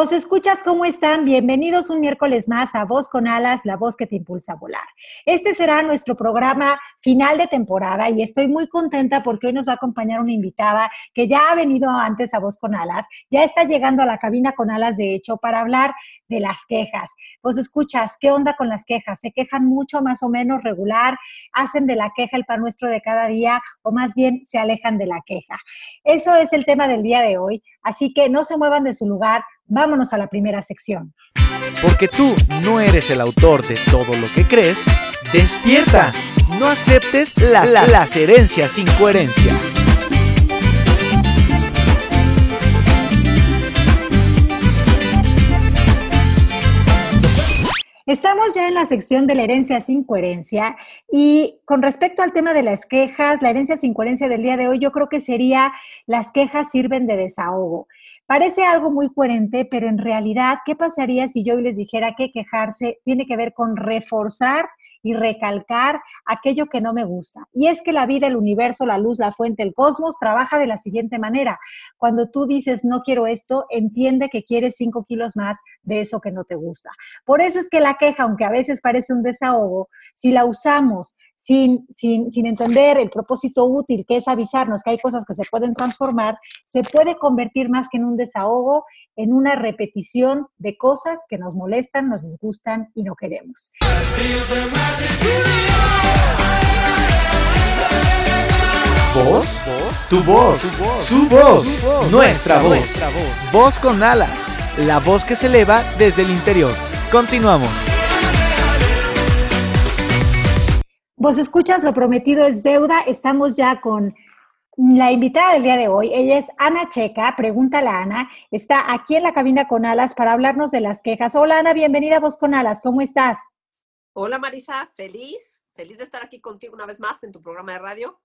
Vos escuchas cómo están. Bienvenidos un miércoles más a Voz con Alas, la voz que te impulsa a volar. Este será nuestro programa final de temporada y estoy muy contenta porque hoy nos va a acompañar una invitada que ya ha venido antes a Voz con Alas, ya está llegando a la cabina con alas de hecho para hablar de las quejas. Vos escuchas, ¿qué onda con las quejas? ¿Se quejan mucho, más o menos regular? ¿Hacen de la queja el pan nuestro de cada día o más bien se alejan de la queja? Eso es el tema del día de hoy, así que no se muevan de su lugar Vámonos a la primera sección. Porque tú no eres el autor de todo lo que crees, despierta. No aceptes las, las herencias sin coherencia. Estamos ya en la sección de la herencia sin coherencia y con respecto al tema de las quejas, la herencia sin coherencia del día de hoy, yo creo que sería las quejas sirven de desahogo. Parece algo muy coherente, pero en realidad, ¿qué pasaría si yo les dijera que quejarse tiene que ver con reforzar y recalcar aquello que no me gusta? Y es que la vida, el universo, la luz, la fuente, el cosmos trabaja de la siguiente manera. Cuando tú dices no quiero esto, entiende que quieres cinco kilos más de eso que no te gusta. Por eso es que la queja, aunque a veces parece un desahogo, si la usamos sin, sin, sin, entender el propósito útil, que es avisarnos que hay cosas que se pueden transformar, se puede convertir más que en un desahogo, en una repetición de cosas que nos molestan, nos disgustan y no queremos. ¿Voz? Tu voz, su voz, nuestra voz. Voz con alas, la voz que se eleva desde el interior. Continuamos. Vos escuchas, lo prometido es deuda. Estamos ya con la invitada del día de hoy. Ella es Ana Checa, pregúntala Ana. Está aquí en la cabina con Alas para hablarnos de las quejas. Hola Ana, bienvenida a Vos con Alas. ¿Cómo estás? Hola Marisa, feliz, feliz de estar aquí contigo una vez más en tu programa de radio.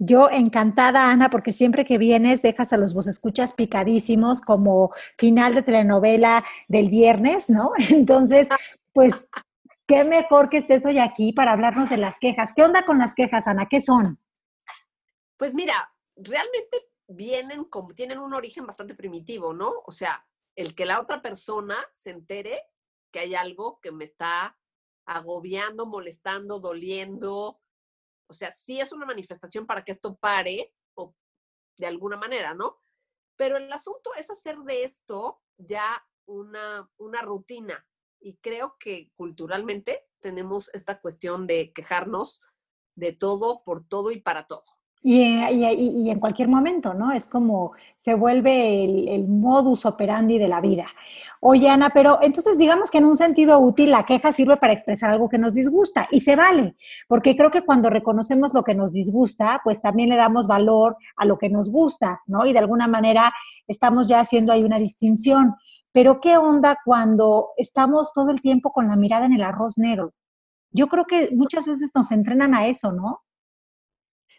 Yo encantada, Ana, porque siempre que vienes dejas a los vos escuchas picadísimos como final de telenovela del viernes, ¿no? Entonces, pues qué mejor que estés hoy aquí para hablarnos de las quejas. ¿Qué onda con las quejas, Ana? ¿Qué son? Pues mira, realmente vienen como, tienen un origen bastante primitivo, ¿no? O sea, el que la otra persona se entere que hay algo que me está agobiando, molestando, doliendo. O sea, sí es una manifestación para que esto pare o de alguna manera, ¿no? Pero el asunto es hacer de esto ya una, una rutina, y creo que culturalmente tenemos esta cuestión de quejarnos de todo, por todo y para todo. Y, y, en cualquier momento, ¿no? Es como se vuelve el, el, modus operandi de la vida. Oye, Ana, pero entonces digamos que en un sentido útil la queja sirve para expresar algo que nos disgusta y se vale, porque creo que cuando reconocemos lo que nos disgusta, pues también le damos valor a lo que nos gusta, ¿no? Y de alguna manera estamos ya haciendo ahí una distinción. Pero ¿qué onda cuando estamos todo el tiempo con la mirada en el arroz negro? Yo creo que muchas veces nos entrenan a eso, ¿no?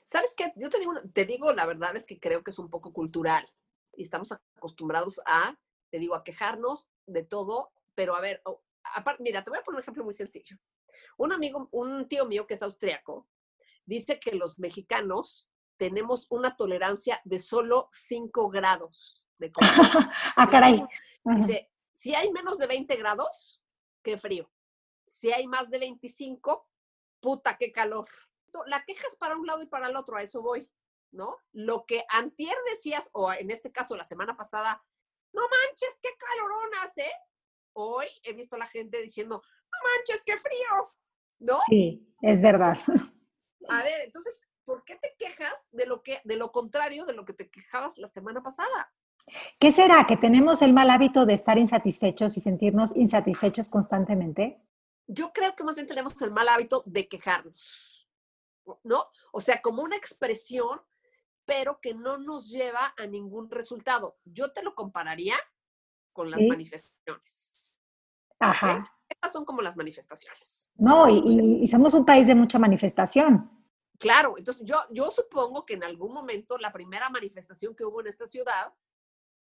¿Sabes qué? Yo te digo, te digo, la verdad es que creo que es un poco cultural y estamos acostumbrados a, te digo, a quejarnos de todo, pero a ver, aparte, mira, te voy a poner un ejemplo muy sencillo. Un amigo, un tío mío que es austriaco, dice que los mexicanos tenemos una tolerancia de solo 5 grados de ah, caray. Dice, si hay menos de 20 grados, qué frío. Si hay más de 25, puta, qué calor. La queja es para un lado y para el otro, a eso voy, ¿no? Lo que antier decías, o en este caso la semana pasada, no manches, qué calorón hace. Hoy he visto a la gente diciendo, no manches, qué frío, ¿no? Sí, es verdad. A ver, entonces, ¿por qué te quejas de lo que, de lo contrario de lo que te quejabas la semana pasada? ¿Qué será? ¿Que tenemos el mal hábito de estar insatisfechos y sentirnos insatisfechos constantemente? Yo creo que más bien tenemos el mal hábito de quejarnos, ¿no? O sea, como una expresión, pero que no nos lleva a ningún resultado. Yo te lo compararía con las manifestaciones. Ajá. Estas son como las manifestaciones. No, y, y, somos un país de mucha manifestación. Claro, entonces yo, yo supongo que en algún momento la primera manifestación que hubo en esta ciudad,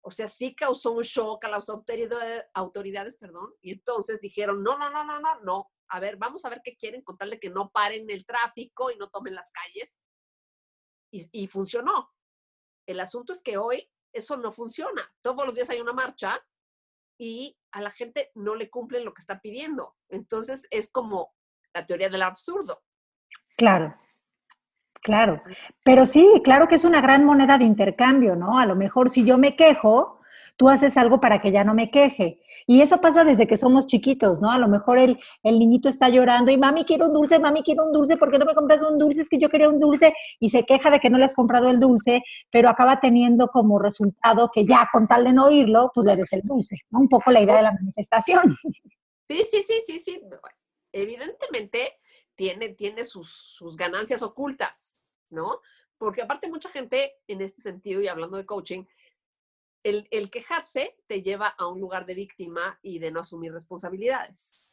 o sea, sí causó un shock a las autoridades, autoridades perdón, y entonces dijeron, no, no, no, no, no, no, a ver, vamos a ver qué quieren contarle que no paren el tráfico y no tomen las calles. Y, y funcionó. El asunto es que hoy eso no funciona. Todos los días hay una marcha y a la gente no le cumplen lo que está pidiendo. Entonces es como la teoría del absurdo. Claro, claro. Pero sí, claro que es una gran moneda de intercambio, ¿no? A lo mejor si yo me quejo, tú haces algo para que ya no me queje. Y eso pasa desde que somos chiquitos, ¿no? A lo mejor el, el niñito está llorando y mami quiero un dulce, mami quiero un dulce, ¿por qué no me compras un dulce? Es que yo quería un dulce y se queja de que no le has comprado el dulce, pero acaba teniendo como resultado que ya con tal de no oírlo, pues le des el dulce, ¿no? Un poco la idea de la manifestación. Sí, sí, sí, sí, sí. Evidentemente tiene, tiene sus, sus ganancias ocultas, ¿no? Porque aparte mucha gente en este sentido, y hablando de coaching, el, quejarse te lleva a un lugar de víctima y de no asumir responsabilidades.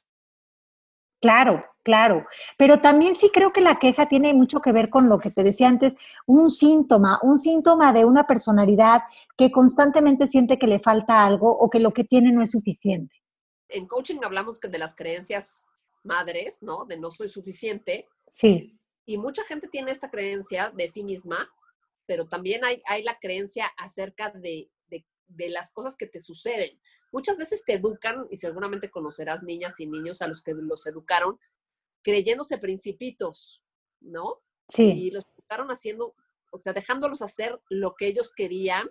Claro, claro. Pero también sí creo que la queja tiene mucho que ver con lo que te decía antes, un síntoma, un síntoma de una personalidad que constantemente siente que le falta algo o que lo que tiene no es suficiente. En coaching hablamos de las creencias madres, ¿no? De no soy suficiente. Sí. Y mucha gente tiene esta creencia de sí misma, pero también hay, hay la creencia acerca de de las cosas que te suceden. Muchas veces te educan, y seguramente conocerás niñas y niños a los que los educaron, creyéndose principitos, ¿no? Sí. Y los educaron haciendo, o sea, dejándolos hacer lo que ellos querían,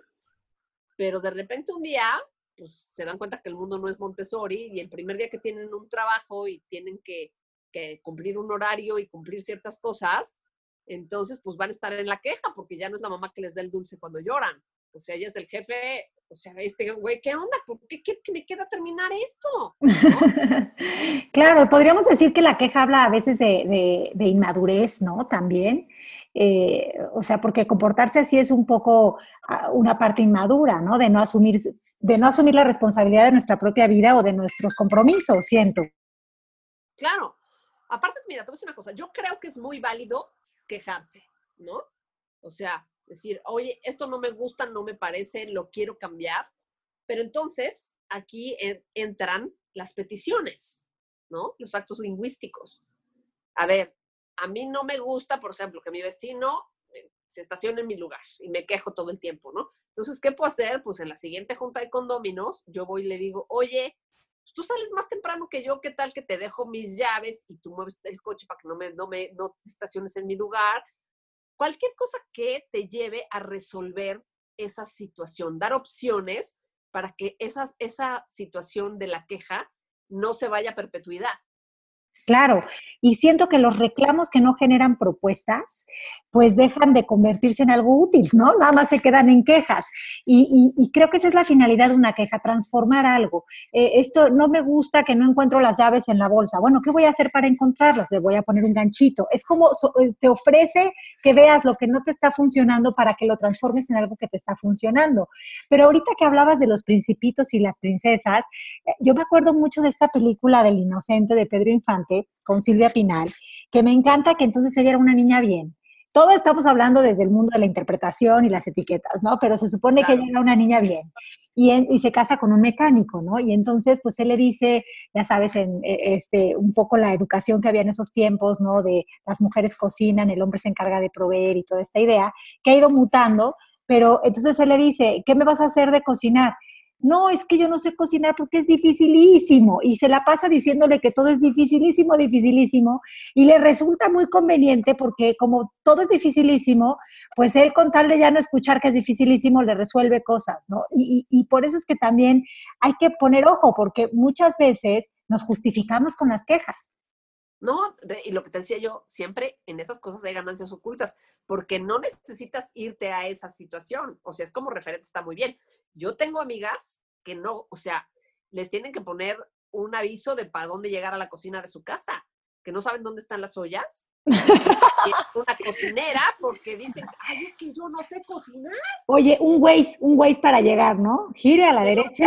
pero de repente un día, pues se dan cuenta que el mundo no es Montessori y el primer día que tienen un trabajo y tienen que, que cumplir un horario y cumplir ciertas cosas, entonces pues van a estar en la queja porque ya no es la mamá que les da el dulce cuando lloran. O sea, ella es el jefe o sea, este güey, ¿qué onda? ¿Por qué, me queda terminar esto? claro, podríamos decir que la queja habla a veces de, inmadurez, ¿no? También. Eh, o sea, porque comportarse así es un poco ah, una parte inmadura, ¿no? De no asumir, de no asumir la responsabilidad de nuestra propia vida o de nuestros compromisos, siento. Claro. Aparte, mira, te voy a decir una cosa. Yo creo que es muy válido quejarse, ¿no? O sea, decir, oye, esto no me gusta, no me parece, lo quiero cambiar. Pero entonces aquí entran las peticiones, ¿no? Los actos lingüísticos. A ver, a mí no me gusta, por ejemplo, que mi vecino eh, se estacione en mi lugar y me quejo todo el tiempo, ¿no? Entonces, ¿qué puedo hacer? Pues en la siguiente junta de condóminos, yo voy y le digo, oye, pues, tú sales más temprano que yo, ¿qué tal que te dejo mis llaves y tú mueves el coche para que no me, no me no estaciones en mi lugar? cualquier cosa que te lleve a resolver esa situación, dar opciones para que esa, esa situación de la queja no se vaya a perpetuidad. Claro, y siento que los reclamos que no generan propuestas, pues dejan de convertirse en algo útil, ¿no? Nada más se quedan en quejas. Y, creo que esa es la finalidad de una queja, transformar algo. Eh, esto no me gusta que no encuentro las llaves en la bolsa. Bueno, ¿qué voy a hacer para encontrarlas? Le voy a poner un ganchito. Es como eh, te ofrece que veas lo que no te está funcionando para que lo transformes en algo que te está funcionando. Pero ahorita que hablabas de los principitos y las princesas, eh, yo me acuerdo mucho de esta película del inocente de Pedro Infante con Silvia Pinal, que me encanta que entonces ella era una niña bien. Todo estamos hablando desde el mundo de la interpretación y las etiquetas, ¿no? Pero se supone que ella era una niña bien y, y, se casa con un mecánico, ¿no? Y entonces, pues él le dice, ya sabes, en, e, este, un poco la educación que había en esos tiempos, ¿no? De las mujeres cocinan, el hombre se encarga de proveer y toda esta idea, que ha ido mutando, pero entonces él le dice, ¿qué me vas a hacer de cocinar? No, es que yo no sé cocinar porque es dificilísimo. Y se la pasa diciéndole que todo es dificilísimo, dificilísimo. Y le resulta muy conveniente porque como todo es dificilísimo, pues él con tal de ya no escuchar que es dificilísimo, le resuelve cosas, ¿no? Y, y por eso es que también hay que poner ojo, porque muchas veces nos justificamos con las quejas. No, y lo que te decía yo, siempre en esas cosas hay ganancias ocultas, porque no necesitas irte a esa situación. O sea, es como referente, está muy bien. Yo tengo amigas que no, o sea, les tienen que poner un aviso de para dónde llegar a la cocina de su casa, que no saben dónde están las ollas. una cocinera porque dicen, ay, es que yo no sé cocinar. Oye, un Waze, un Waze para llegar, ¿no? Gire a la derecha.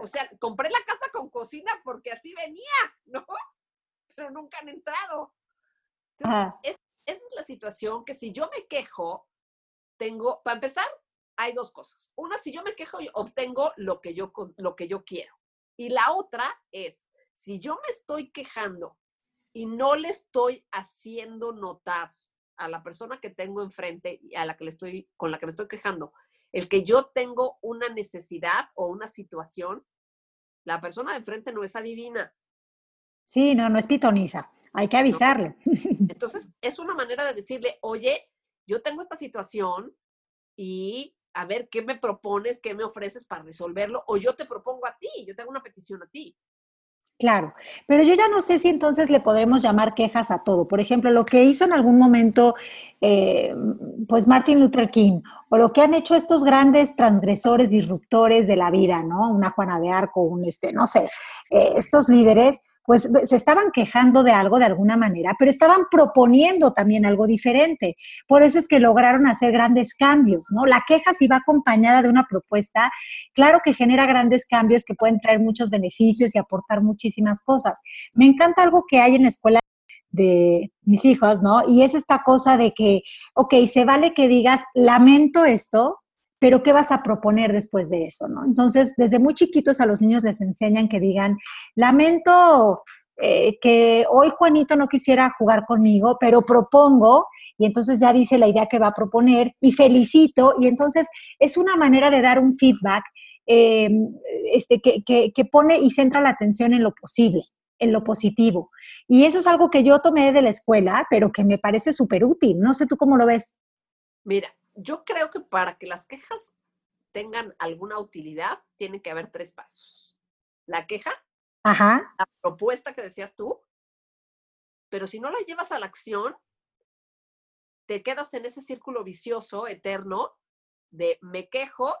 o sea, compré la casa con cocina porque así venía, ¿no? Pero nunca han entrado. Entonces, esa es la situación que si yo me quejo, tengo, para empezar, hay dos cosas. Una, si yo me quejo, obtengo lo que yo, lo que yo quiero. Y la otra es, si yo me estoy quejando y no le estoy haciendo notar a la persona que tengo enfrente y a la que le estoy, con la que me estoy quejando, el que yo tengo una necesidad o una situación, la persona de enfrente no es adivina. Sí, no, no es pitoniza. Hay que avisarle. Entonces, es una manera de decirle, oye, yo tengo esta situación y a ver qué me propones, qué me ofreces para resolverlo, o yo te propongo a ti, yo tengo una petición a ti. Claro, pero yo ya no sé si entonces le podemos llamar quejas a todo. Por ejemplo, lo que hizo en algún momento, eh, pues Martin Luther King, o lo que han hecho estos grandes transgresores, disruptores de la vida, ¿no? Una Juana de Arco, un este, no sé, eh, estos líderes pues se estaban quejando de algo de alguna manera, pero estaban proponiendo también algo diferente. Por eso es que lograron hacer grandes cambios, ¿no? La queja si va acompañada de una propuesta, claro que genera grandes cambios que pueden traer muchos beneficios y aportar muchísimas cosas. Me encanta algo que hay en la escuela de mis hijos, ¿no? Y es esta cosa de que, ok, se vale que digas, lamento esto, pero ¿qué vas a proponer después de eso? ¿no? Entonces, desde muy chiquitos a los niños les enseñan que digan, lamento eh, que hoy Juanito no quisiera jugar conmigo, pero propongo, y entonces ya dice la idea que va a proponer, y felicito, y entonces es una manera de dar un feedback em, este, que, que pone y centra la atención en lo posible en lo positivo. Y eso es algo que yo tomé de la escuela, pero que me parece súper útil. No sé tú cómo lo ves. Mira, yo creo que para que las quejas tengan alguna utilidad, tiene que haber tres pasos. La queja, Ajá. la propuesta que decías tú, pero si no la llevas a la acción, te quedas en ese círculo vicioso eterno de me quejo,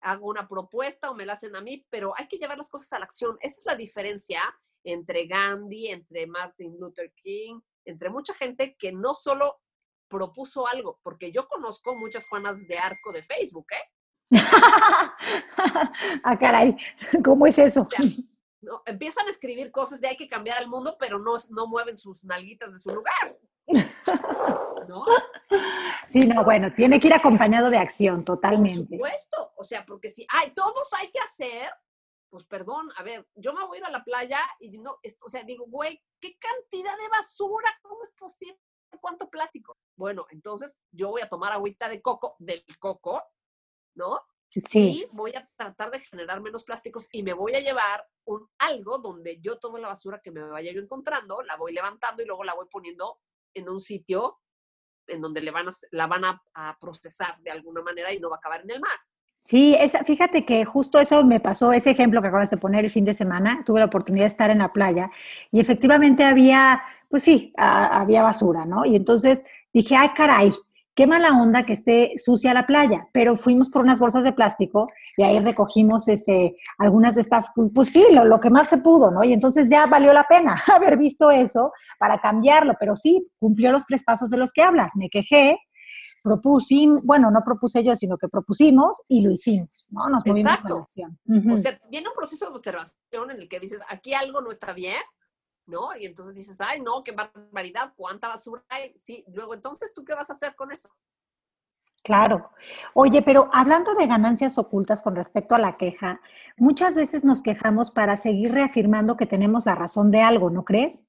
hago una propuesta o me la hacen a mí, pero hay que llevar las cosas a la acción. Esa es la diferencia entre Gandhi, entre Martin Luther King, entre mucha gente que no solo propuso algo, porque yo conozco muchas Juanas de Arco de Facebook, ¿eh? ah, caray, ¿cómo es eso? no, empiezan a escribir cosas de hay que cambiar al mundo, pero no, no mueven sus nalguitas de su lugar. ¿No? Sí, no, bueno, tiene que ir acompañado de acción, totalmente. Por supuesto, o sea, porque si hay, todos hay que hacer, pues perdón, a ver, yo me voy a ir a la playa y no, o sea, digo, güey, ¿qué cantidad de basura? ¿Cómo es posible? ¿Cuánto plástico? Bueno, entonces yo voy a tomar agüita de coco, del coco, ¿no? Sí. Y voy a tratar de generar menos plásticos y me voy a llevar un algo donde yo tomo la basura que me vaya yo encontrando, la voy levantando y luego la voy poniendo en un sitio en donde le van a, la van a, a procesar de alguna manera y no va a acabar en el mar. Sí, esa, fíjate que justo eso me pasó, ese ejemplo que acabas de poner el fin de semana, tuve la oportunidad de estar en la playa y efectivamente había, pues sí, había basura, ¿no? Y entonces dije, ay, caray, qué mala onda que esté sucia la playa, pero fuimos por unas bolsas de plástico y ahí recogimos este, algunas de estas, pues sí, lo, lo que más se pudo, ¿no? Y entonces ya valió la pena haber visto eso para cambiarlo, pero sí, cumplió los tres pasos de los que hablas, me quejé, propusimos, bueno, no propuse yo, sino que propusimos y lo hicimos, ¿no? Nos movimos Exacto. acción. O sea, viene un proceso de observación en el que dices, aquí algo no está bien, ¿no? Y entonces dices, ay, no, qué barbaridad, cuánta basura hay. Sí, luego entonces, ¿tú qué vas a hacer con eso? Claro. Oye, pero hablando de ganancias ocultas con respecto a la queja, muchas veces nos quejamos para seguir reafirmando que tenemos la razón de algo, ¿no crees?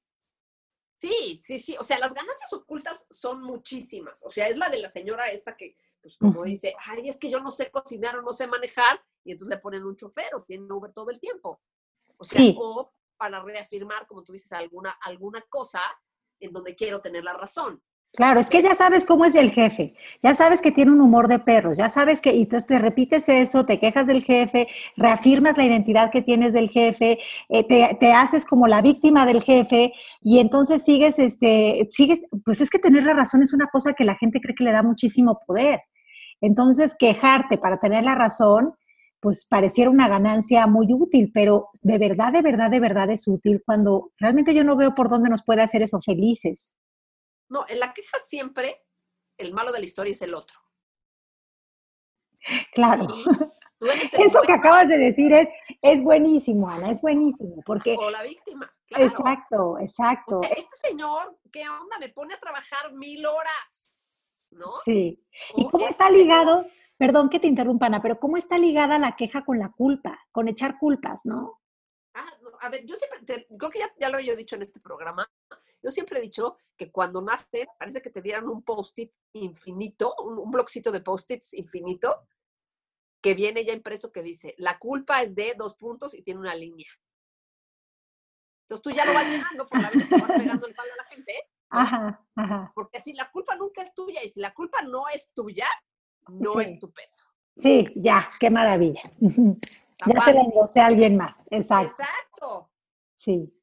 Sí, sí, sí. O sea, las ganancias ocultas son muchísimas. O sea, es la de la señora esta que, pues como dice, ay, es que yo no sé cocinar o no sé manejar, y entonces le ponen un chofer o tiene Uber todo el tiempo. O sea, o para reafirmar, como tú dices, alguna, alguna cosa en donde quiero tener la razón. Claro, es que ya sabes cómo es el jefe, ya sabes que tiene un humor de perros, ya sabes que, y entonces te repites eso, te quejas del jefe, reafirmas la identidad que tienes del jefe, eh, te, te, haces como la víctima del jefe y entonces sigues, este, sigues, pues es que tener la razón es una cosa que la gente cree que le da muchísimo poder. Entonces, quejarte para tener la razón, pues pareciera una ganancia muy útil, pero de verdad, de verdad, de verdad es útil cuando realmente yo no veo por dónde nos puede hacer eso felices. No, en la queja siempre el malo de la historia es el otro. Claro. Eso que acabas de decir es, es buenísimo, Ana, es buenísimo, porque... O la víctima, claro. Exacto, exacto. este señor, ¿qué onda? Me pone a trabajar mil horas, ¿no? Sí. ¿Y cómo este está ligado? Perdón que te interrumpa, Ana, pero ¿cómo está ligada la queja con la culpa, con echar culpas, no? Ah, a ver, yo siempre, creo que ya, ya, lo he dicho en este programa, yo siempre he dicho que cuando nace, parece que te dieran un post-it infinito, un, un bloccito de post-its infinito, que viene ya impreso que dice, la culpa es de dos puntos y tiene una línea. Entonces tú ya lo vas llenando por la vida que vas pegando el saldo a la gente. Ajá, ajá. Porque si la culpa nunca es tuya y si la culpa no es tuya, no es tu pedo. Sí, ya, qué maravilla. ya se la endosé a alguien más, exacto. Exacto. Sí.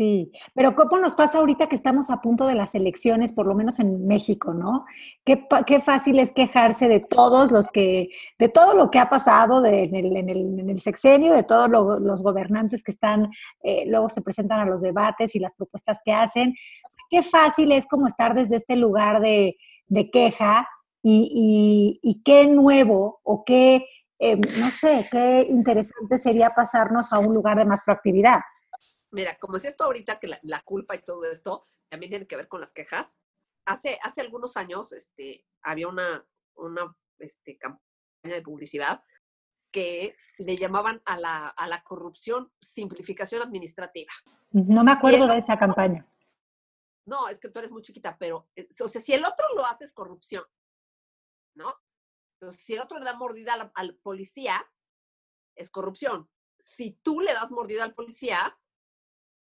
Sí, pero ¿cómo nos pasa ahorita que estamos a punto de las elecciones, por lo menos en México, ¿no? Qué, qué fácil es quejarse de todos los que, de todo lo que ha pasado de, en, el, en, el, en, el, sexenio, de todos los gobernantes que están, eh, luego se presentan a los debates y las propuestas que hacen. Qué fácil es como estar desde este lugar de, de queja y, y, y, qué nuevo o qué, eh, no sé, qué interesante sería pasarnos a un lugar de más proactividad. Mira, como es esto ahorita que la, la, culpa y todo esto también tiene que ver con las quejas. Hace, hace algunos años este, había una, una este, campaña de publicidad que le llamaban a la, a la corrupción simplificación administrativa. No me acuerdo de esa campaña. No, es que tú eres muy chiquita, pero, eh, o sea, si el otro lo hace es corrupción, ¿no? Entonces, si el otro le da mordida al, policía, es corrupción. Si tú le das mordida al policía,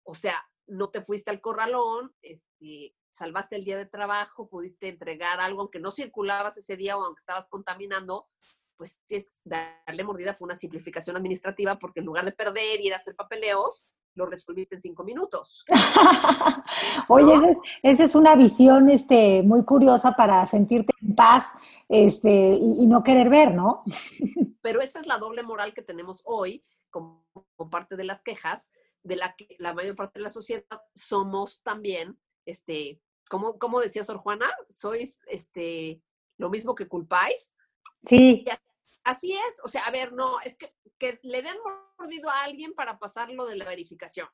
o sea, no te fuiste al corralón, este, salvaste el día de trabajo, pudiste entregar algo, aunque no circulabas ese día o aunque estabas contaminando, pues es darle mordida fue una simplificación administrativa porque en lugar de perder y ir a hacer papeleos, lo resolviste en cinco minutos. Oye, ¿no? esa es una visión este, muy curiosa para sentirte en paz este, y, y no querer ver, ¿no? Pero esa es la doble moral que tenemos hoy como, como parte de las quejas, de la que la mayor parte de la sociedad somos también, este, como, como decía Sor Juana, sois este, lo mismo que culpáis. Sí. Así es, o sea, a ver, no, es que, que le den mordido a alguien para pasarlo de la verificación,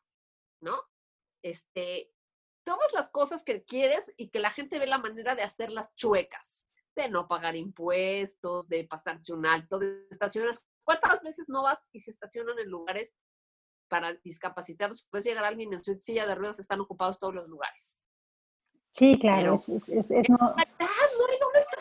¿no? Este, todas las cosas que quieres y que la gente ve la manera de hacerlas chuecas, de no pagar impuestos, de pasarse un alto, de estacionar. ¿Cuántas veces no vas y se estacionan en lugares para discapacitados, puedes llegar a alguien en su silla de ruedas, están ocupados todos los lugares. Sí, claro. Pero, es, es, es no... no...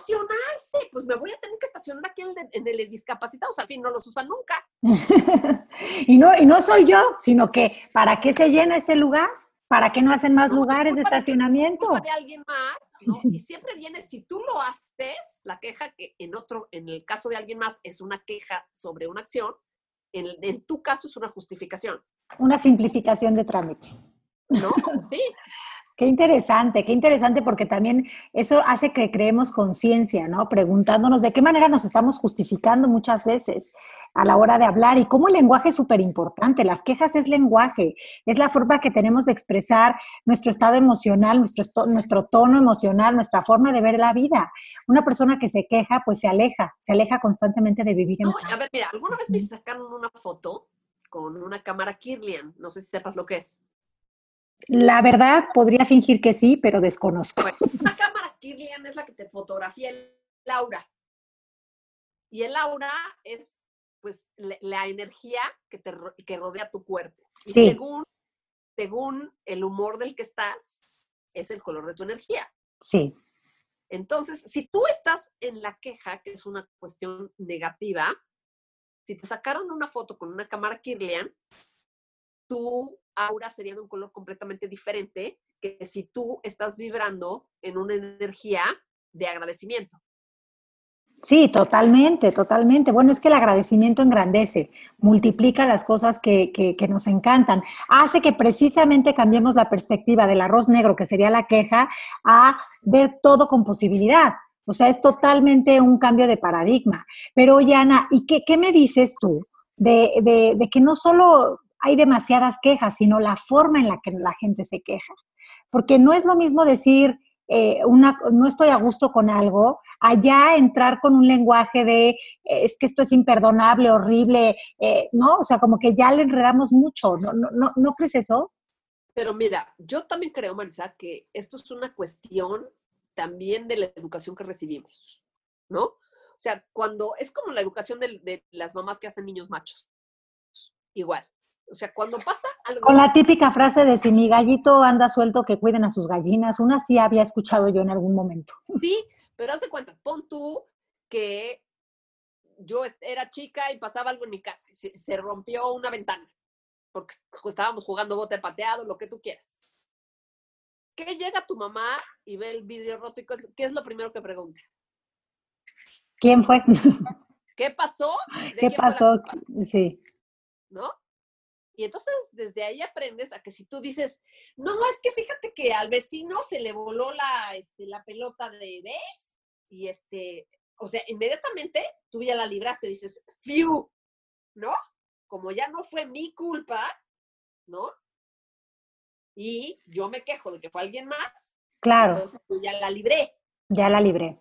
estacionarse. Pues me voy a tener que estacionar aquí en el, en el discapacitado. O sea, al fin no los usan nunca. y, no, y no soy yo, sino que ¿para qué se llena este lugar? ¿Para qué no hacen más no, lugares de estacionamiento? De, de alguien más, ¿no? Y siempre viene, si tú lo haces, la queja que en otro, en el caso de alguien más, es una queja sobre una acción, en, en, tu caso es una justificación. Una simplificación de trámite. No, sí. Qué interesante, qué interesante porque también eso hace que creemos conciencia, ¿no? Preguntándonos de qué manera nos estamos justificando muchas veces a la hora de hablar y cómo el lenguaje es súper importante. Las quejas es lenguaje, es la forma que tenemos de expresar nuestro estado emocional, nuestro, nuestro tono emocional, nuestra forma de ver la vida. Una persona que se queja, pues se aleja, se aleja constantemente de vivir en no, paz. A ver, mira, alguna vez me sacaron una foto con una cámara Kirlian, no sé si sepas lo que es. La verdad, podría fingir que sí, pero desconozco. La cámara Kirlian es la que te fotografía el aura. Y el aura es, pues, la energía que, te, que rodea tu cuerpo. Y sí. según, según el humor del que estás, es el color de tu energía. Sí. Entonces, si tú estás en la queja, que es una cuestión negativa, si te sacaron una foto con una cámara Kirlian, tu aura sería de un color completamente diferente que si tú estás vibrando en una energía de agradecimiento. Sí, totalmente, totalmente. Bueno, es que el agradecimiento engrandece, multiplica las cosas que, que, nos encantan, hace que precisamente cambiemos la perspectiva del arroz negro, que sería la queja, a ver todo con posibilidad. O sea, es totalmente un cambio de paradigma. Pero, oye, Ana, ¿y qué, qué me dices tú de, de, de que no solo hay demasiadas quejas, sino la forma en la que la gente se queja. Porque no es lo mismo decir, eh, una, no estoy a gusto con algo, allá entrar con un lenguaje de es que esto es imperdonable, horrible, eh, ¿no? O sea, como que ya le enredamos mucho, ¿no, no, no, ¿no crees eso? Pero mira, yo también creo, Marisa, que esto es una cuestión también de la educación que recibimos, ¿no? O sea, cuando es como la educación de, de las mamás que hacen niños machos, igual. O sea, cuando pasa algo... Con la típica frase de si mi gallito anda suelto, que cuiden a sus gallinas. Una sí había escuchado yo en algún momento. Sí, pero haz de cuenta, pon tú que yo era chica y pasaba algo en mi casa, se, se rompió una ventana, porque estábamos jugando bote pateado, lo que tú quieras. ¿Qué llega tu mamá y ve el vidrio roto y qué es lo primero que pregunta? ¿Quién fue? ¿Qué pasó? ¿Qué pasó? Sí. ¿No? Y entonces desde ahí aprendes a que si tú dices, no, es que fíjate que al vecino se le voló la, este, la pelota de vez y este, o sea, inmediatamente tú ya la libraste, dices, fiu, ¿no? Como ya no fue mi culpa, ¿no? Y yo me quejo de que fue alguien más. Claro. Entonces tú ya la libré. Ya la libré.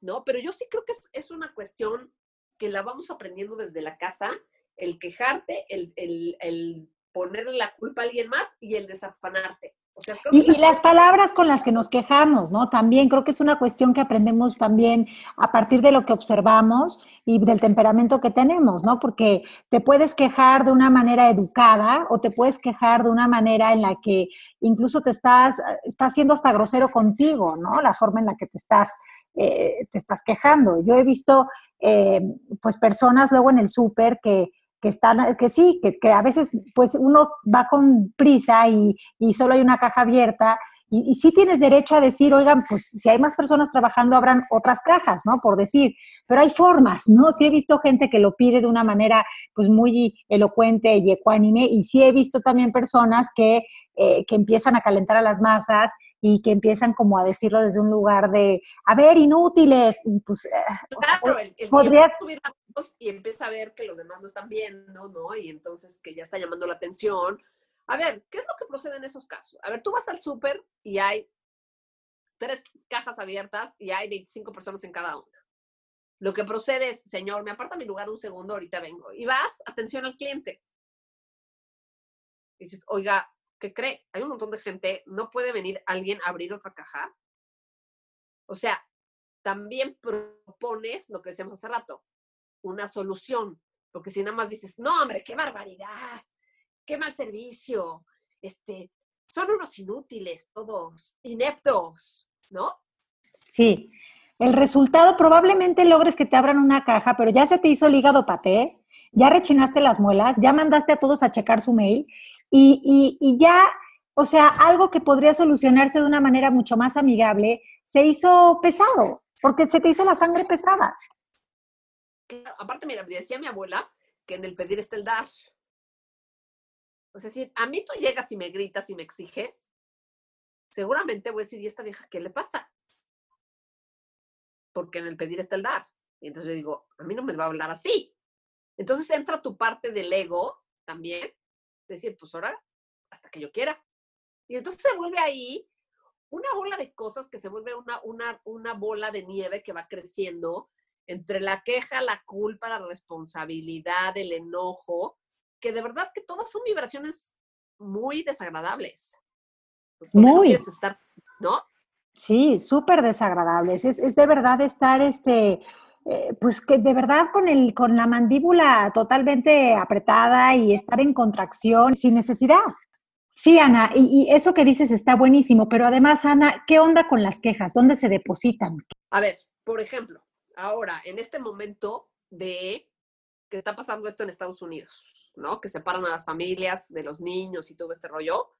¿No? Pero yo sí creo que es, es una cuestión que la vamos aprendiendo desde la casa el quejarte, el, el, el ponerle la culpa a alguien más y el desafanarte. O sea, y, las... y, las palabras con las que nos quejamos, ¿no? También creo que es una cuestión que aprendemos también a partir de lo que observamos y del temperamento que tenemos, ¿no? Porque te puedes quejar de una manera educada o te puedes quejar de una manera en la que incluso te estás, estás siendo hasta grosero contigo, ¿no? La forma en la que te estás, eh, te estás quejando. Yo he visto, eh, pues, personas luego en el súper que que están, es que sí, que, que, a veces pues uno va con prisa y, y solo hay una caja abierta y, y, sí tienes derecho a decir, oigan, pues si hay más personas trabajando habrán otras cajas, ¿no? Por decir, pero hay formas, ¿no? Sí he visto gente que lo pide de una manera pues muy elocuente y ecuánime y sí he visto también personas que, eh, que empiezan a calentar a las masas y que empiezan como a decirlo desde un lugar de, a ver, inútiles, y pues... Claro, el, el podrías... y empieza a ver que los demás no están viendo, ¿no? Y entonces que ya está llamando la atención. A ver, ¿qué es lo que procede en esos casos? A ver, tú vas al súper y hay tres cajas abiertas y hay 25 personas en cada una. Lo que procede es, señor, me aparta mi lugar un segundo, ahorita vengo. Y vas, atención al cliente. Y dices, oiga, ¿qué cree? Hay un montón de gente, ¿no puede venir alguien a abrir otra caja? O sea, también propones lo que decíamos hace rato, una solución, porque si nada más dices, no, hombre, qué barbaridad, qué mal servicio, este, son unos inútiles todos, ineptos, ¿no? Sí, el resultado probablemente logres que te abran una caja, pero ya se te hizo el hígado paté, ya rechinaste las muelas, ya mandaste a todos a checar su mail y, y, y, ya, o sea, algo que podría solucionarse de una manera mucho más amigable, se hizo pesado, porque se te hizo la sangre pesada. Aparte, mira, decía mi abuela que en el pedir está el dar. O sea, si a mí tú llegas y me gritas y me exiges, seguramente voy a decir, ¿y esta vieja qué le pasa? Porque en el pedir está el dar. Y entonces yo digo, a mí no me va a hablar así. Entonces entra tu parte del ego también, decir, pues ahora, hasta que yo quiera. Y entonces se vuelve ahí una bola de cosas que se vuelve una, una bola de nieve que va creciendo entre la queja, la culpa, la responsabilidad, el enojo, que de verdad que todas son vibraciones muy desagradables. Muy. estar, ¿no? Sí, súper desagradables. Es, es, de verdad estar, este, eh, pues que de verdad con, el, con la mandíbula totalmente apretada y estar en contracción sin necesidad. Sí, Ana, y, y, eso que dices está buenísimo, pero además, Ana, ¿qué onda con las quejas? ¿Dónde se depositan? A ver, por ejemplo, ahora, en este momento de que está pasando esto en Estados Unidos, ¿no? Que separan a las familias de los niños y todo este rollo,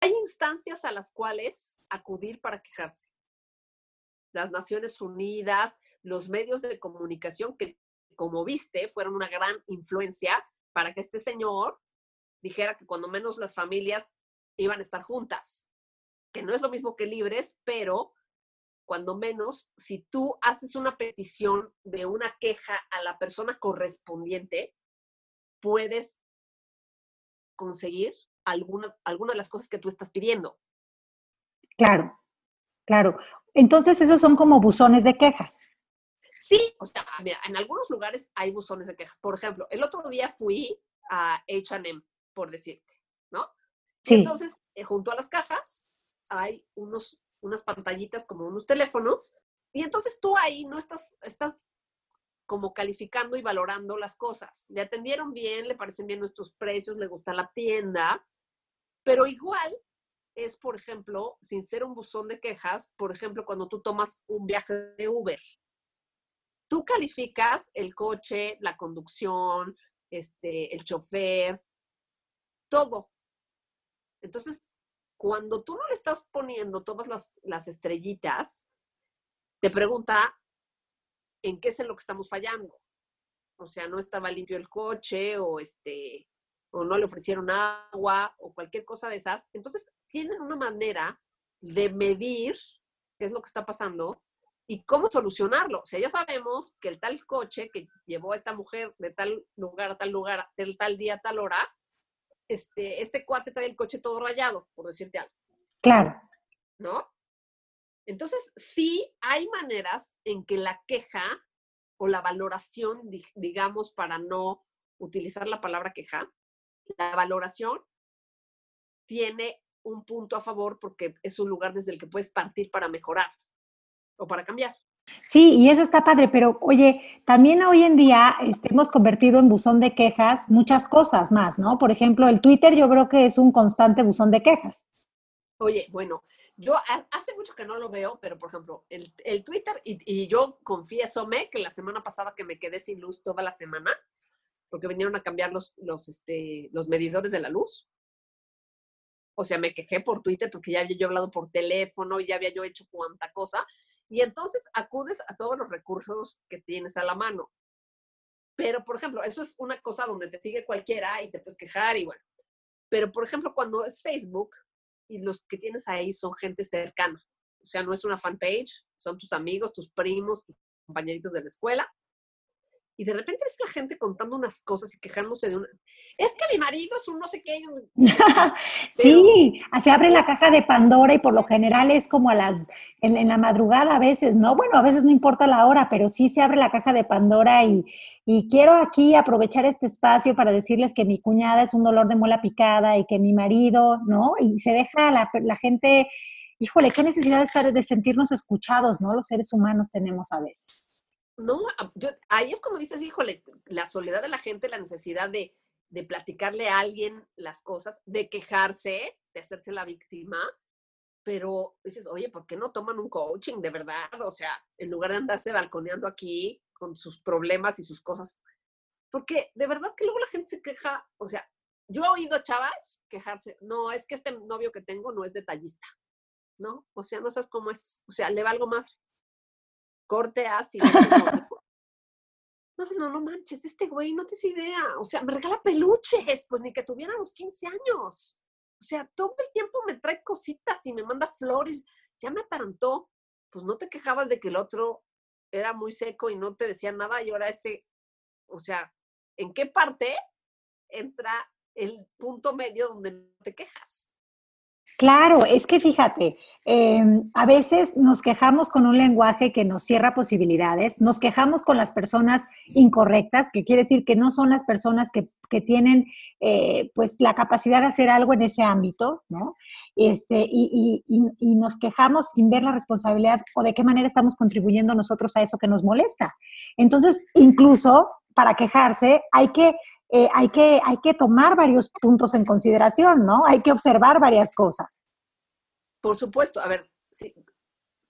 hay instancias a las cuales acudir para quejarse. Las Naciones Unidas, los medios de comunicación que, como viste, fueron una gran influencia para que este señor dijera que cuando menos las familias iban a estar juntas, que no es lo mismo que libres, pero cuando menos, si tú haces una petición de una queja a la persona correspondiente, puedes conseguir alguna, alguna de las cosas que tú estás pidiendo. Claro, claro. Entonces, esos son como buzones de quejas. Sí, o sea, mira, en algunos lugares hay buzones de quejas. Por ejemplo, el otro día fui a HM, por decirte, ¿no? Sí. Entonces, eh, junto a las cajas hay unos, unas pantallitas como unos teléfonos, y entonces tú ahí no estás, estás como calificando y valorando las cosas. Le atendieron bien, le parecen bien nuestros precios, le gusta la tienda, pero igual es, por ejemplo, sin ser un buzón de quejas, por ejemplo, cuando tú tomas un viaje de Uber, tú calificas el coche, la conducción, este, el chofer, todo. Entonces, cuando tú no le estás poniendo todas las, estrellitas, te pregunta en qué es en lo que estamos fallando. O sea, no estaba limpio el coche o este o no le ofrecieron agua o cualquier cosa de esas. Entonces, tienen una manera de medir qué es lo que está pasando y cómo solucionarlo. O sea, ya sabemos que el tal coche que llevó a esta mujer de tal lugar a tal lugar, del tal día a tal hora, este, este cuate trae el coche todo rayado, por decirte algo. Claro. ¿No? Entonces, sí hay maneras en que la queja o la valoración, digamos, para no utilizar la palabra queja, la valoración tiene un punto a favor porque es un lugar desde el que puedes partir para mejorar o para cambiar. Sí, y eso está padre, pero oye, también hoy en día este, hemos convertido en buzón de quejas muchas cosas más, ¿no? Por ejemplo, el Twitter yo creo que es un constante buzón de quejas. Oye, bueno, yo hace mucho que no lo veo, pero por ejemplo, el, Twitter, y, y, yo me que la semana pasada que me quedé sin luz toda la semana, porque vinieron a cambiar los, los, este, los medidores de la luz. O sea, me quejé por Twitter porque ya había yo hablado por teléfono, ya había yo hecho cuanta cosa. Y entonces acudes a todos los recursos que tienes a la mano. Pero, por ejemplo, eso es una cosa donde te sigue cualquiera y te puedes quejar y bueno. Pero, por ejemplo, cuando es Facebook, y los que tienes ahí son gente cercana. O sea, no es una fanpage, son tus amigos, tus primos, tus compañeritos de la escuela. Y de repente ves la gente contando unas cosas y quejándose de una. Es que mi marido es un no sé qué. sí, se abre la caja de Pandora y por lo general es como a las. En, en, la madrugada a veces, ¿no? Bueno, a veces no importa la hora, pero sí se abre la caja de Pandora y, y quiero aquí aprovechar este espacio para decirles que mi cuñada es un dolor de muela picada y que mi marido, ¿no? Y se deja la, la gente. Híjole, qué necesidad de estar, de sentirnos escuchados, ¿no? Los seres humanos tenemos a veces. No, yo, ahí es cuando dices, híjole, la soledad de la gente, la necesidad de, de platicarle a alguien las cosas, de quejarse, de hacerse la víctima, pero dices, oye, ¿por qué no toman un coaching de verdad? O sea, en lugar de andarse balconeando aquí con sus problemas y sus cosas. Porque de verdad que luego la gente se queja, o sea, yo he oído chavas quejarse, no, es que este novio que tengo no es detallista, ¿no? O sea, no sabes cómo es, o sea, le va algo más corte así. No, no, no manches, este güey no tienes idea. O sea, me regala peluches, pues ni que tuviéramos 15 años. O sea, todo el tiempo me trae cositas y me manda flores. Ya me atarantó. Pues no te quejabas de que el otro era muy seco y no te decía nada y ahora este, o sea, ¿en qué parte entra el punto medio donde no te quejas? Claro, es que fíjate, em, a veces nos quejamos con un lenguaje que nos cierra posibilidades, nos quejamos con las personas incorrectas, que quiere decir que no son las personas que, tienen eh, pues la capacidad de hacer algo en ese ámbito, ¿no? Este, y, y, nos quejamos sin ver la responsabilidad o de qué manera estamos contribuyendo nosotros a eso que nos molesta. Entonces, incluso para quejarse hay que eh, hay, que, hay que tomar varios puntos en consideración, ¿no? Hay que observar varias cosas. Por supuesto, a ver,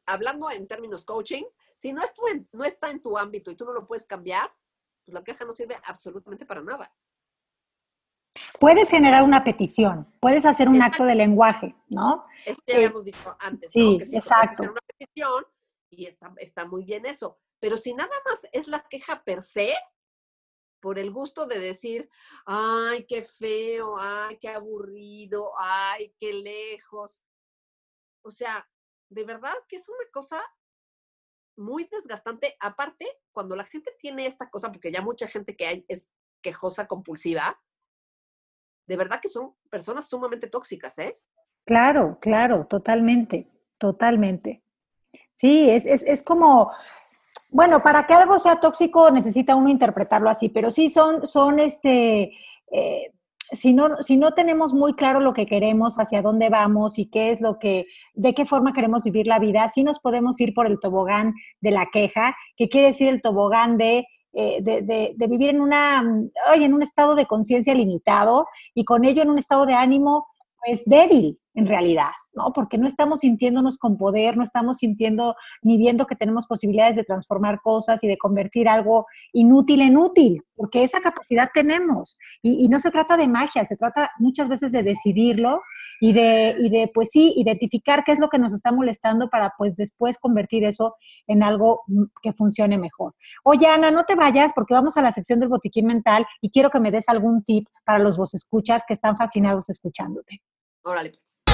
hablando en términos coaching, si no, es no está en tu ámbito y tú no lo puedes cambiar, pues la queja no sirve absolutamente para nada. Puedes generar una petición, puedes hacer un acto de lenguaje, ¿no? Eso ya habíamos dicho antes, sí, ¿no? Que sí, exacto. hacer una petición y está, está muy bien eso. Pero si nada más es la queja per se, por el gusto de decir, ay, qué feo, ay, qué aburrido, ay, qué lejos. O sea, de verdad que es una cosa muy desgastante. Aparte, cuando la gente tiene esta cosa, porque ya mucha gente que hay es quejosa compulsiva, de verdad que son personas sumamente tóxicas, ¿eh? Claro, claro, totalmente. Totalmente. Sí, es, es, es como, bueno, para que algo sea tóxico necesita uno interpretarlo así, pero sí son, son este, eh, si no, si no tenemos muy claro lo que queremos, hacia dónde vamos y qué es lo que, de qué forma queremos vivir la vida, sí nos podemos ir por el tobogán de la queja, que quiere decir el tobogán de, eh, de, de, vivir en, una, en un estado de conciencia limitado y con ello en un estado de ánimo pues débil en realidad. ¿no? Porque no estamos sintiéndonos con poder, no estamos sintiendo ni viendo que tenemos posibilidades de transformar cosas y de convertir algo inútil en útil, porque esa capacidad tenemos. Y, no se trata de magia, se trata muchas veces de decidirlo y de, y de, pues sí, identificar qué es lo que nos está molestando para pues después convertir eso en algo mm, que funcione mejor. Oye, Ana, no te vayas porque vamos a la sección del botiquín mental y quiero que me des algún tip para los vos escuchas que están fascinados escuchándote. Órale, pues.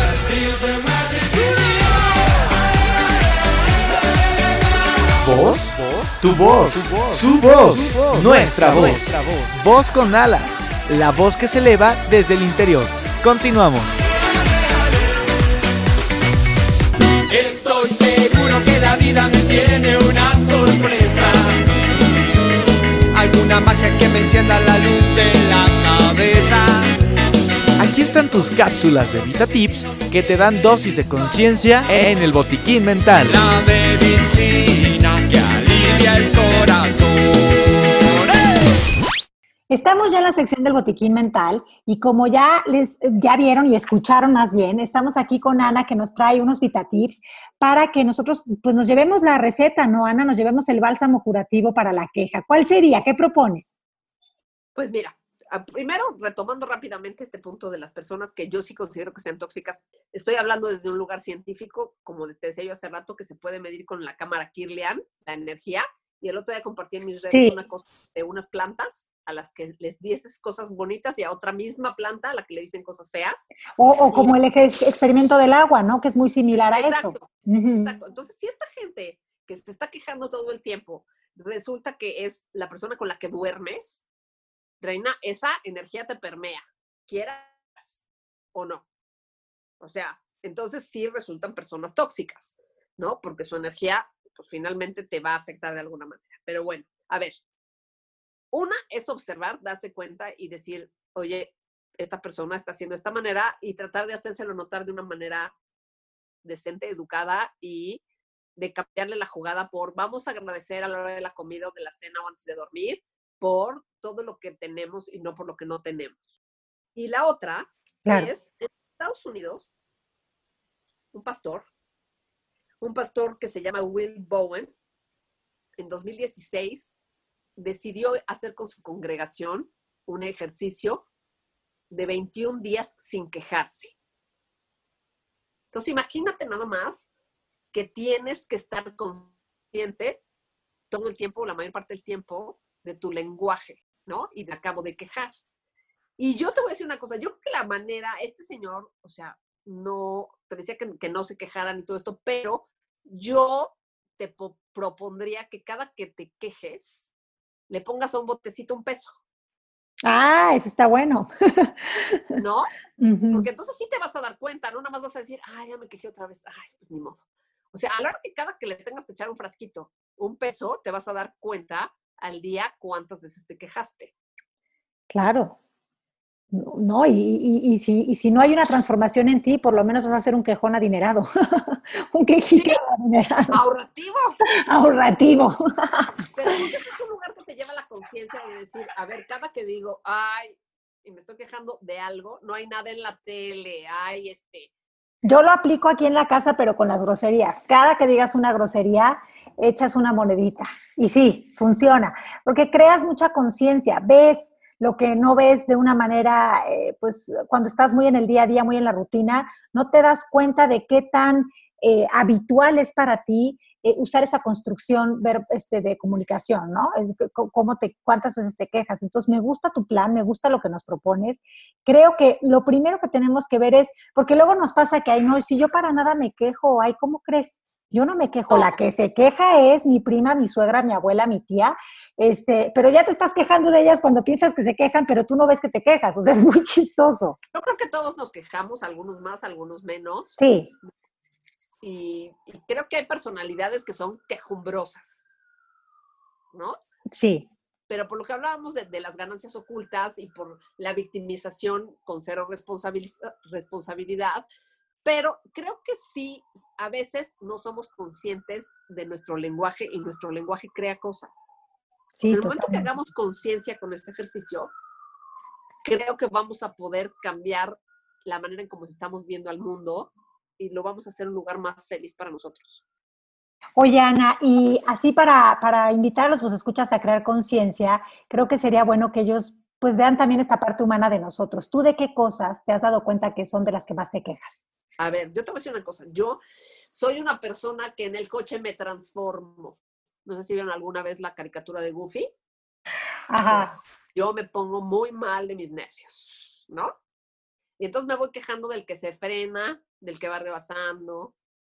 ¿Voz? Tu voz, su voz, nuestra voz. Voz con alas, la voz que se eleva desde el interior. Continuamos. Estoy seguro que la vida me tiene una sorpresa. Alguna magia que me encienda la luz de la cabeza. Aquí están tus cápsulas de Vita Tips que te dan dosis de conciencia en el botiquín mental. La medicina que alivia el corazón. Estamos ya en la sección del botiquín mental y como ya les ya vieron y escucharon más bien, estamos aquí con Ana que nos trae unos Vita Tips para que nosotros pues nos llevemos la receta, ¿no, Ana? Nos llevemos el bálsamo curativo para la queja. ¿Cuál sería? ¿Qué propones? Pues mira, primero, retomando rápidamente este punto de las personas que yo sí considero que sean tóxicas, estoy hablando desde un lugar científico, como te decía yo hace rato, que se puede medir con la cámara Kirlian, la energía, y el otro día compartí en mis redes una cosa de unas plantas a las que les dices cosas bonitas y a otra misma planta a la que le dicen cosas feas. O, como el experimento del agua, ¿no? Que es muy similar a eso. Exacto. Entonces, si esta gente que se está quejando todo el tiempo resulta que es la persona con la que duermes, reina, esa energía te permea, quieras o no. O sea, entonces sí resultan personas tóxicas, ¿no? Porque su energía, pues finalmente te va a afectar de alguna manera. Pero bueno, a ver, una es observar, darse cuenta y decir, oye, esta persona está haciendo esta manera y tratar de hacérselo notar de una manera decente, educada y de cambiarle la jugada por vamos a agradecer a la hora de la comida o de la cena o antes de dormir por todo lo que tenemos y no por lo que no tenemos. Y la otra es, en Estados Unidos, un pastor, un pastor que se llama Will Bowen, en 2016 decidió hacer con su congregación un ejercicio de 21 días sin quejarse. Entonces, imagínate nada más que tienes que estar consciente todo el tiempo, la mayor parte del tiempo, de tu lenguaje, ¿no? Y me acabo de quejar. Y yo te voy a decir una cosa, yo creo que la manera, este señor, o sea, no, te decía que, no se quejaran y todo esto, pero yo te propondría que cada que te quejes, le pongas a un botecito un peso. Ah, eso está bueno. ¿No? Porque entonces sí te vas a dar cuenta, no nada más vas a decir, ay, ya me quejé otra vez, ay, pues ni modo. O sea, a la hora que cada que le tengas que echar un frasquito, un peso, te vas a dar cuenta al día cuántas veces te quejaste. Claro. No, y, si, si, no hay una transformación en ti, por lo menos vas a ser un quejón adinerado. un quejito adinerado. Ahorrativo. Ahorrativo. Pero ese es un lugar que te lleva la conciencia de decir, a ver, cada que digo, ay, y me estoy quejando de algo, no hay nada en la tele, ay, este, yo lo aplico aquí en la casa, pero con las groserías. Cada que digas una grosería, echas una monedita. Y sí, funciona, porque creas mucha conciencia, ves lo que no ves de una manera, eh, pues cuando estás muy en el día a día, muy en la rutina, no te das cuenta de qué tan eh, habitual es para ti eh, usar esa construcción ver, este, de comunicación, ¿no? Es, cómo te, cuántas veces te quejas. Entonces, me gusta tu plan, me gusta lo que nos propones. Creo que lo primero que tenemos que ver es, porque luego nos pasa que, ay, no, si yo para nada me quejo, ay, ¿cómo crees? Yo no me quejo, la que se queja es mi prima, mi suegra, mi abuela, mi tía, este, pero ya te estás quejando de ellas cuando piensas que se quejan, pero tú no ves que te quejas, o sea, es muy chistoso. Yo creo que todos nos quejamos, algunos más, algunos menos. Sí y, creo que hay personalidades que son quejumbrosas, ¿no? Sí. Pero por lo que hablábamos de, las ganancias ocultas y por la victimización con cero responsabilidad, pero creo que sí, a veces no somos conscientes de nuestro lenguaje y nuestro lenguaje crea cosas. Sí, en el momento que hagamos conciencia con este ejercicio, creo que vamos a poder cambiar la manera en cómo estamos viendo al mundo y lo vamos a hacer un lugar más feliz para nosotros. Oye, Ana, y así para, para invitar a los pues, escuchas a crear conciencia, creo que sería bueno que ellos pues vean también esta parte humana de nosotros. ¿Tú de qué cosas te has dado cuenta que son de las que más te quejas? A ver, yo te voy a decir una cosa. Yo soy una persona que en el coche me transformo. No sé si vieron alguna vez la caricatura de Goofy. Ajá. Yo me pongo muy mal de mis nervios, ¿no? Y entonces me voy quejando del que se frena, del que va rebasando,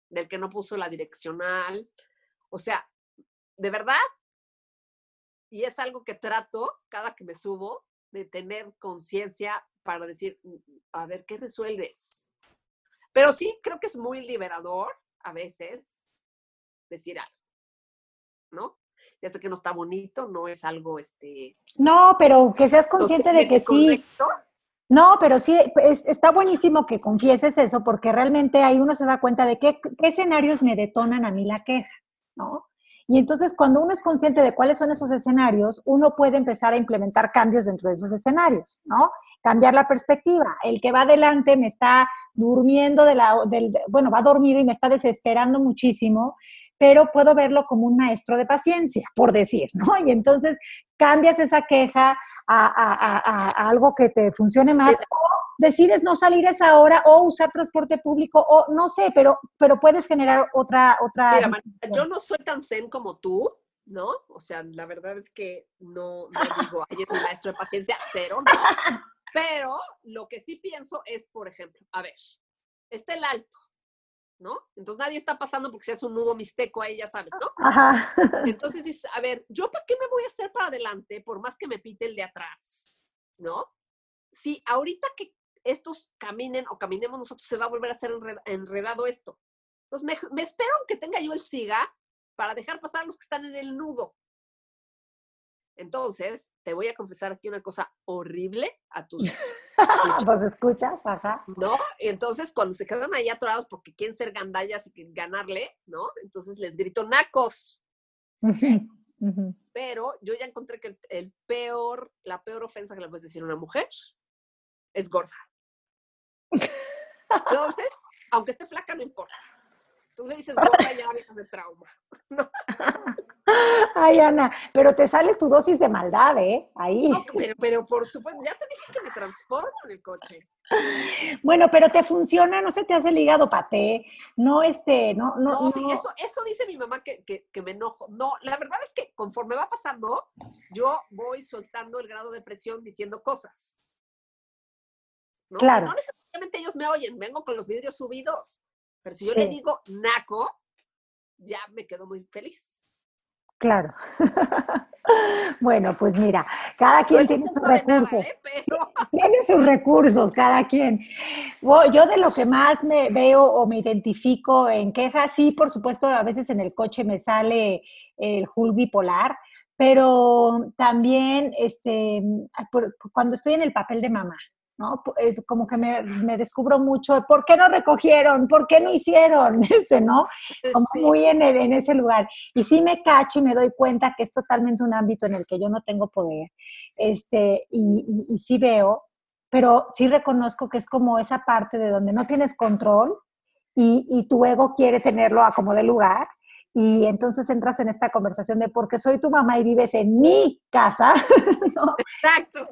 del que no puso la direccional. O sea, de verdad, y es algo que trato cada que me subo de tener conciencia para decir, mm, a ver, ¿qué resuelves? Pero sí, creo que es muy liberador a veces decir algo, ¿no? Ya sé que no está bonito, no es algo, este... No, pero que seas consciente de que sí. No, pero sí, está buenísimo que confieses eso, porque realmente ahí uno se da cuenta de qué, qué escenarios me detonan a mí la queja, ¿no? Y entonces cuando uno es consciente de cuáles son esos escenarios, uno puede empezar a implementar cambios dentro de esos escenarios, ¿no? Cambiar la perspectiva. El que va adelante me está durmiendo de la, del, bueno, va dormido y me está desesperando muchísimo, pero puedo verlo como un maestro de paciencia, por decir, ¿no? Y entonces cambias esa queja a, algo que te funcione más decides no salir esa hora o usar transporte público o no sé, pero, pero puedes generar otra... otra Mira, yo no soy tan zen como tú, ¿no? O sea, la verdad es que no, no digo, ay, es mi maestro de paciencia, cero, no. Pero lo que sí pienso es, por ejemplo, a ver, está el alto, ¿no? Entonces nadie está pasando porque se hace un nudo mixteco ahí, ya sabes, ¿no? Ajá. Entonces dices, a ver, ¿yo para qué me voy a hacer para adelante por más que me pite el de atrás? ¿No? Si ahorita que estos caminen o caminemos nosotros, se va a volver a hacer enredado esto. Entonces, me, espero que tenga yo el siga para dejar pasar a los que están en el nudo. Entonces, te voy a confesar aquí una cosa horrible a tus... pues escuchas, ajá. ¿No? Y entonces, cuando se quedan ahí atorados porque quieren ser gandallas y ganarle, ¿no? Entonces les grito nacos. Pero yo ya encontré que el, peor, la peor ofensa que le puedes decir a una mujer es gorda. Entonces, aunque esté flaca, no importa. Tú le dices gorda y ya de trauma. Ay, Ana, pero te sale tu dosis de maldad, ¿eh? Ahí. pero, por supuesto, ya te dije que me transformo en el coche. Bueno, pero te funciona, no se te hace el hígado paté, no este, no, no. no, Eso, eso dice mi mamá que, que, me enojo. No, la verdad es que conforme va pasando, yo voy soltando el grado de presión diciendo cosas. ¿no? Claro. no necesariamente ellos me oyen, vengo con los vidrios subidos, pero si yo le digo naco, ya me quedo muy feliz. Claro. bueno, pues mira, cada quien tiene sus recursos. ¿eh? Tiene sus recursos, cada quien. Yo de lo que más me veo o me identifico en quejas, sí, por supuesto, a veces en el coche me sale el Hulk bipolar, pero también este, cuando estoy en el papel de mamá, ¿no? Como que me, descubro mucho, ¿por qué no recogieron? ¿Por qué no hicieron? Este, ¿no? Como muy en, en ese lugar. Y sí me cacho y me doy cuenta que es totalmente un ámbito en el que yo no tengo poder, este, y, y, y sí veo, pero sí reconozco que es como esa parte de donde no tienes control y, y tu ego quiere tenerlo a como de lugar y entonces entras en esta conversación de porque soy tu mamá y vives en mi casa, Exacto.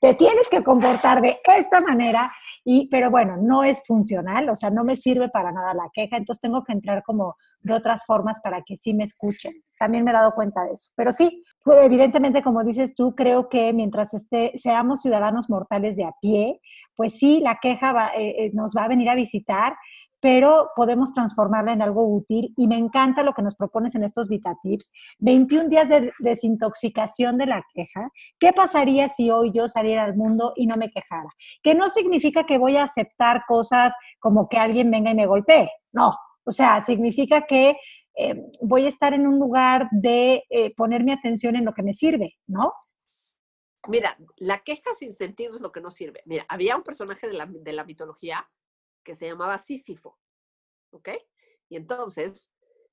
Te tienes que comportar de esta manera, y, pero bueno, no es funcional, o sea, no me sirve para nada la queja, entonces tengo que entrar como de otras formas para que sí me escuchen. También me he dado cuenta de eso. Pero sí, pues, evidentemente, como dices tú, creo que mientras este, seamos ciudadanos mortales de a pie, pues sí, la queja eh, eh, nos va a venir a visitar pero podemos transformarla en algo útil y me encanta lo que nos propones en estos VitaTips. 21 días de desintoxicación de la queja. ¿Qué pasaría si hoy yo saliera al mundo y no me quejara? Que no significa que voy a aceptar cosas como que alguien venga y me golpee. No, O sea, significa que eh, voy a estar en un lugar de eh, poner mi atención en lo que me sirve, ¿no? Mira, la queja sin sentido es lo que no sirve. Mira, había un personaje de la, de la mitología que se llamaba Sísifo, ¿ok? Y entonces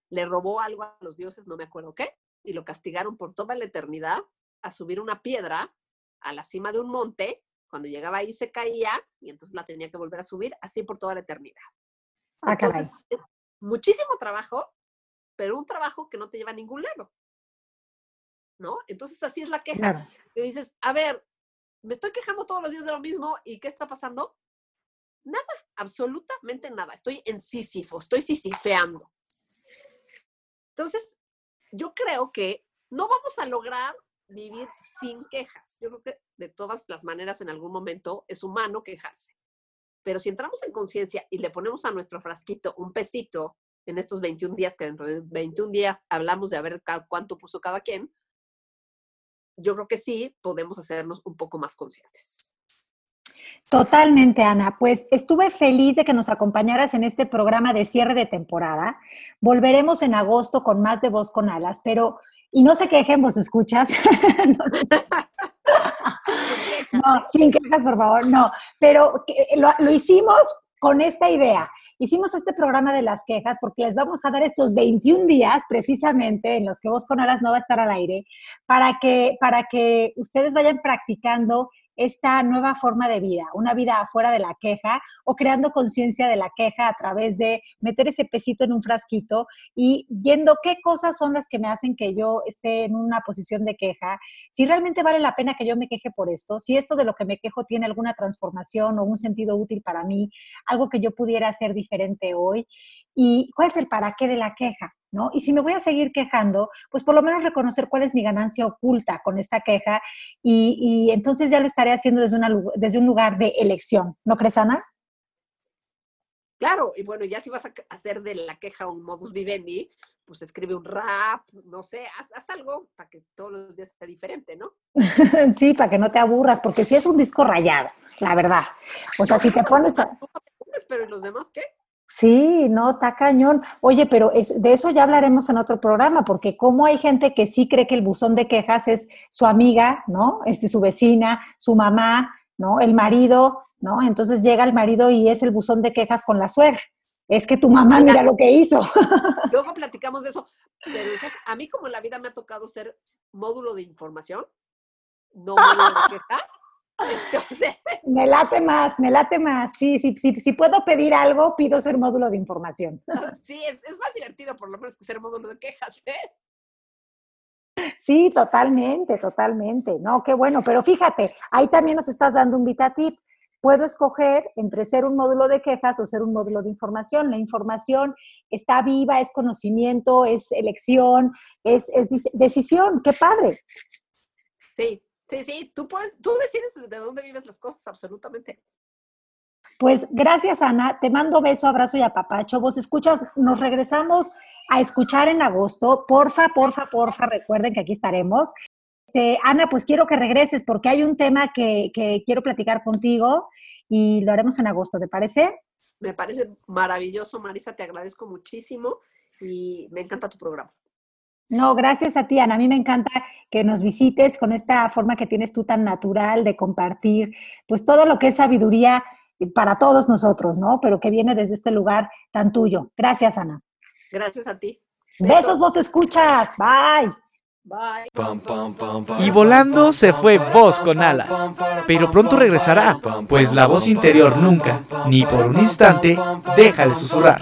le robó algo a los dioses, no me acuerdo qué, y lo castigaron por toda la eternidad a subir una piedra a la cima de un monte. Cuando llegaba ahí se caía y entonces la tenía que volver a subir así por toda la eternidad. Ah, entonces, muchísimo trabajo, pero un trabajo que no te lleva a ningún lado. ¿No? Entonces así es la queja. Y dices, a ver, me estoy quejando todos los días de lo mismo y ¿qué está pasando? Nada, absolutamente nada. Estoy en Sísifo, estoy sisifeando. Entonces, yo creo que no vamos a lograr vivir sin quejas. Yo creo que de todas las maneras en algún momento es humano quejarse. Pero si entramos en conciencia y le ponemos a nuestro frasquito un pesito en estos 21 días, que dentro de 21 días hablamos de a ver cuánto puso cada quien, yo creo que sí podemos hacernos un poco más conscientes. Totalmente, Ana. Pues estuve feliz de que nos acompañaras en este programa de cierre de temporada. Volveremos en agosto con más de Voz con Alas, pero, y no se quejen, vos escuchas. no, sin quejas, por favor, no. Pero lo, lo hicimos con esta idea. Hicimos este programa de las quejas porque les vamos a dar estos 21 días precisamente en los que Voz con Alas no va a estar al aire para que, para que ustedes vayan practicando esta nueva forma de vida, una vida afuera de la queja o creando conciencia de la queja a través de meter ese pesito en un frasquito y viendo qué cosas son las que me hacen que yo esté en una posición de queja, si realmente vale la pena que yo me queje por esto, si esto de lo que me quejo tiene alguna transformación o un sentido útil para mí, algo que yo pudiera hacer diferente hoy y cuál es el para qué de la queja. ¿No? Y si me voy a seguir quejando, pues por lo menos reconocer cuál es mi ganancia oculta con esta queja y, entonces ya lo estaré haciendo desde, una, desde un lugar de elección. ¿No crees, Ana? Claro, y bueno, ya si vas a hacer de la queja un modus vivendi, pues escribe un rap, no sé, haz, haz algo para que todos los días esté diferente, ¿no? sí, para que no te aburras, porque si es un disco rayado, la verdad. O sea, si te pones a... Pero ¿y los demás qué? Sí, no, está cañón. Oye, pero es, de eso ya hablaremos en otro programa, porque como hay gente que sí cree que el buzón de quejas es su amiga, ¿no? Este, su vecina, su mamá, ¿no? El marido, ¿no? Entonces llega el marido y es el buzón de quejas con la suegra. Es que tu mamá mira lo que hizo. Luego platicamos de eso, pero a mí como en la vida me ha tocado ser módulo de información, no módulo de quejas, me late más, me late más. Sí, sí, sí, si puedo pedir algo, pido ser módulo de información. Sí, es, más divertido por lo menos que ser módulo de quejas, ¿eh? Sí, totalmente, totalmente. No, qué bueno, pero fíjate, ahí también nos estás dando un VitaTip. Puedo escoger entre ser un módulo de quejas o ser un módulo de información. La información está viva, es conocimiento, es elección, es, es decisión. ¡Qué padre! Sí, Sí, sí, tú, puedes, tú decides de dónde vives las cosas, absolutamente. Pues gracias, Ana. Te mando beso, abrazo y apapacho. Vos escuchas, nos regresamos a escuchar en agosto. Porfa, porfa, porfa, recuerden que aquí estaremos. Este, Ana, pues quiero que regreses porque hay un tema que, que quiero platicar contigo y lo haremos en agosto, ¿te parece? Me parece maravilloso, Marisa, te agradezco muchísimo y me encanta tu programa. No, gracias a ti, Ana. A mí me encanta que nos visites con esta forma que tienes tú tan natural de compartir, pues todo lo que es sabiduría para todos nosotros, ¿no? Pero que viene desde este lugar tan tuyo. Gracias, Ana. Gracias a ti. Besos, vos escuchas. Bye. Bye. Y volando se fue voz con alas, pero pronto regresará, pues la voz interior nunca, ni por un instante, deja de susurrar.